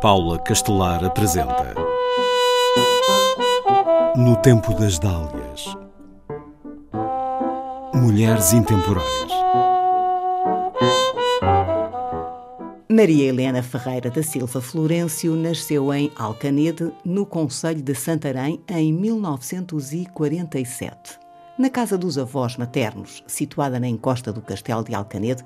Paula Castelar apresenta No Tempo das Dálias Mulheres Intemporais Maria Helena Ferreira da Silva Florencio nasceu em Alcanede, no Conselho de Santarém, em 1947. Na casa dos avós maternos, situada na encosta do Castelo de Alcanede,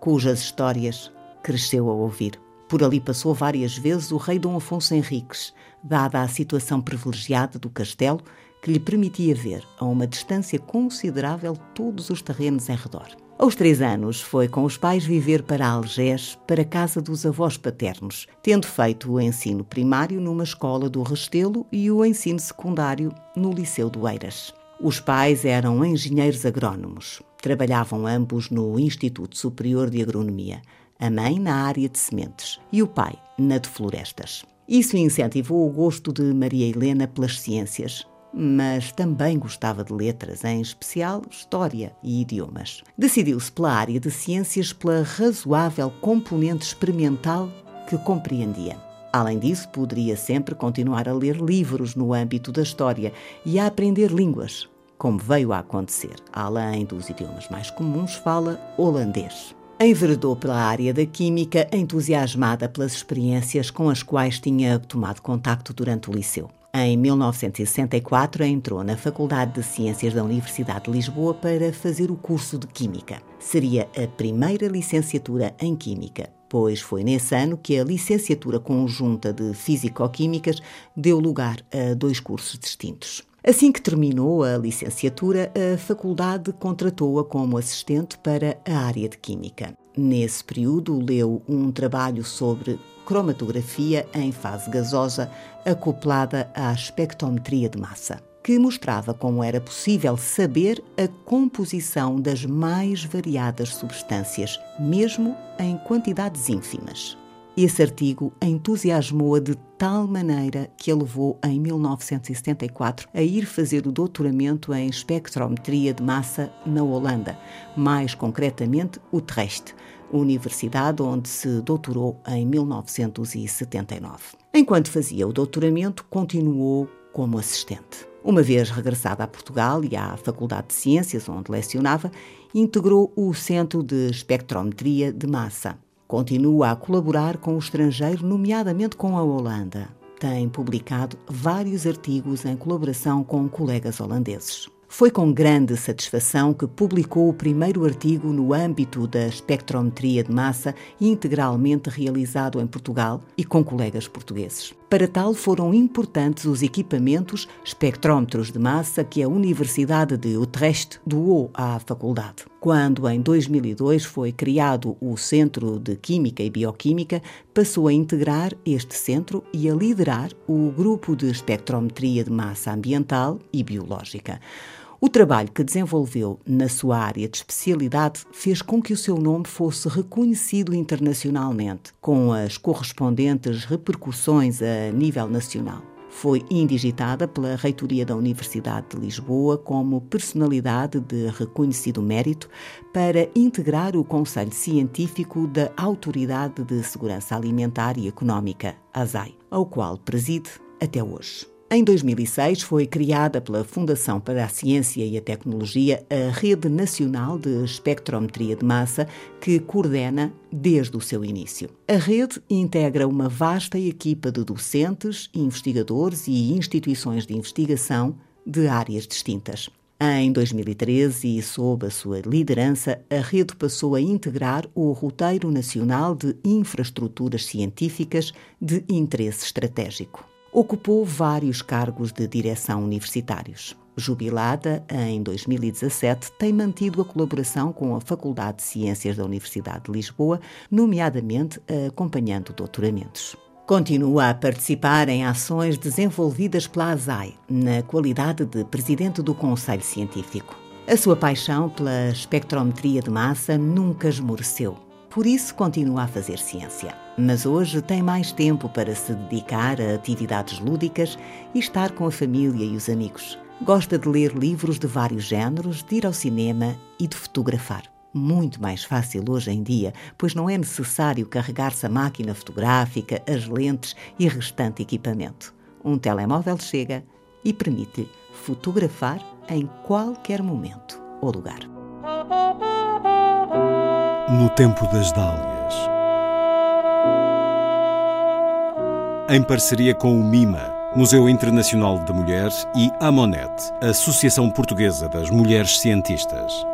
cujas histórias cresceu a ouvir. Por ali passou várias vezes o rei Dom Afonso Henriques, dada a situação privilegiada do castelo, que lhe permitia ver, a uma distância considerável, todos os terrenos em redor. Aos três anos, foi com os pais viver para Algés, para a casa dos avós paternos, tendo feito o ensino primário numa escola do Restelo e o ensino secundário no Liceu do Eiras. Os pais eram engenheiros agrónomos. Trabalhavam ambos no Instituto Superior de Agronomia, a mãe na área de sementes e o pai na de florestas. Isso incentivou o gosto de Maria Helena pelas ciências, mas também gostava de letras, em especial história e idiomas. Decidiu-se pela área de ciências pela razoável componente experimental que compreendia. Além disso, poderia sempre continuar a ler livros no âmbito da história e a aprender línguas, como veio a acontecer. Além dos idiomas mais comuns, fala holandês. Enveredou pela área da química, entusiasmada pelas experiências com as quais tinha tomado contacto durante o liceu. Em 1964, entrou na Faculdade de Ciências da Universidade de Lisboa para fazer o curso de Química. Seria a primeira licenciatura em Química, pois foi nesse ano que a licenciatura conjunta de Físico-Químicas deu lugar a dois cursos distintos. Assim que terminou a licenciatura, a faculdade contratou-a como assistente para a área de Química. Nesse período, leu um trabalho sobre cromatografia em fase gasosa acoplada à espectrometria de massa, que mostrava como era possível saber a composição das mais variadas substâncias, mesmo em quantidades ínfimas. Esse artigo entusiasmou-a de tal maneira que a levou, em 1974, a ir fazer o doutoramento em espectrometria de massa na Holanda, mais concretamente Utrecht, universidade onde se doutorou em 1979. Enquanto fazia o doutoramento, continuou como assistente. Uma vez regressada a Portugal e à Faculdade de Ciências, onde lecionava, integrou o Centro de Espectrometria de Massa. Continua a colaborar com o estrangeiro, nomeadamente com a Holanda. Tem publicado vários artigos em colaboração com colegas holandeses. Foi com grande satisfação que publicou o primeiro artigo no âmbito da espectrometria de massa integralmente realizado em Portugal e com colegas portugueses. Para tal, foram importantes os equipamentos espectrómetros de massa que a Universidade de Utrecht doou à faculdade. Quando, em 2002, foi criado o Centro de Química e Bioquímica, passou a integrar este centro e a liderar o grupo de espectrometria de massa ambiental e biológica. O trabalho que desenvolveu na sua área de especialidade fez com que o seu nome fosse reconhecido internacionalmente, com as correspondentes repercussões a nível nacional. Foi indigitada pela Reitoria da Universidade de Lisboa como personalidade de reconhecido mérito para integrar o Conselho Científico da Autoridade de Segurança Alimentar e Económica, ASAI, ao qual preside até hoje. Em 2006 foi criada pela Fundação para a Ciência e a Tecnologia a Rede Nacional de Espectrometria de Massa, que coordena desde o seu início. A rede integra uma vasta equipa de docentes, investigadores e instituições de investigação de áreas distintas. Em 2013, e sob a sua liderança, a rede passou a integrar o Roteiro Nacional de Infraestruturas Científicas de Interesse Estratégico. Ocupou vários cargos de direção universitários. Jubilada em 2017, tem mantido a colaboração com a Faculdade de Ciências da Universidade de Lisboa, nomeadamente acompanhando doutoramentos. Continua a participar em ações desenvolvidas pela ASAI, na qualidade de presidente do Conselho Científico. A sua paixão pela espectrometria de massa nunca esmoreceu. Por isso, continua a fazer ciência. Mas hoje tem mais tempo para se dedicar a atividades lúdicas e estar com a família e os amigos. Gosta de ler livros de vários géneros, de ir ao cinema e de fotografar. muito mais fácil hoje em dia, pois não é necessário carregar-se a máquina fotográfica, as lentes e restante equipamento. Um telemóvel chega e permite-lhe fotografar em qualquer momento ou lugar. No tempo das dálias. Em parceria com o MIMA, Museu Internacional da Mulher, e a Amonet, Associação Portuguesa das Mulheres Cientistas.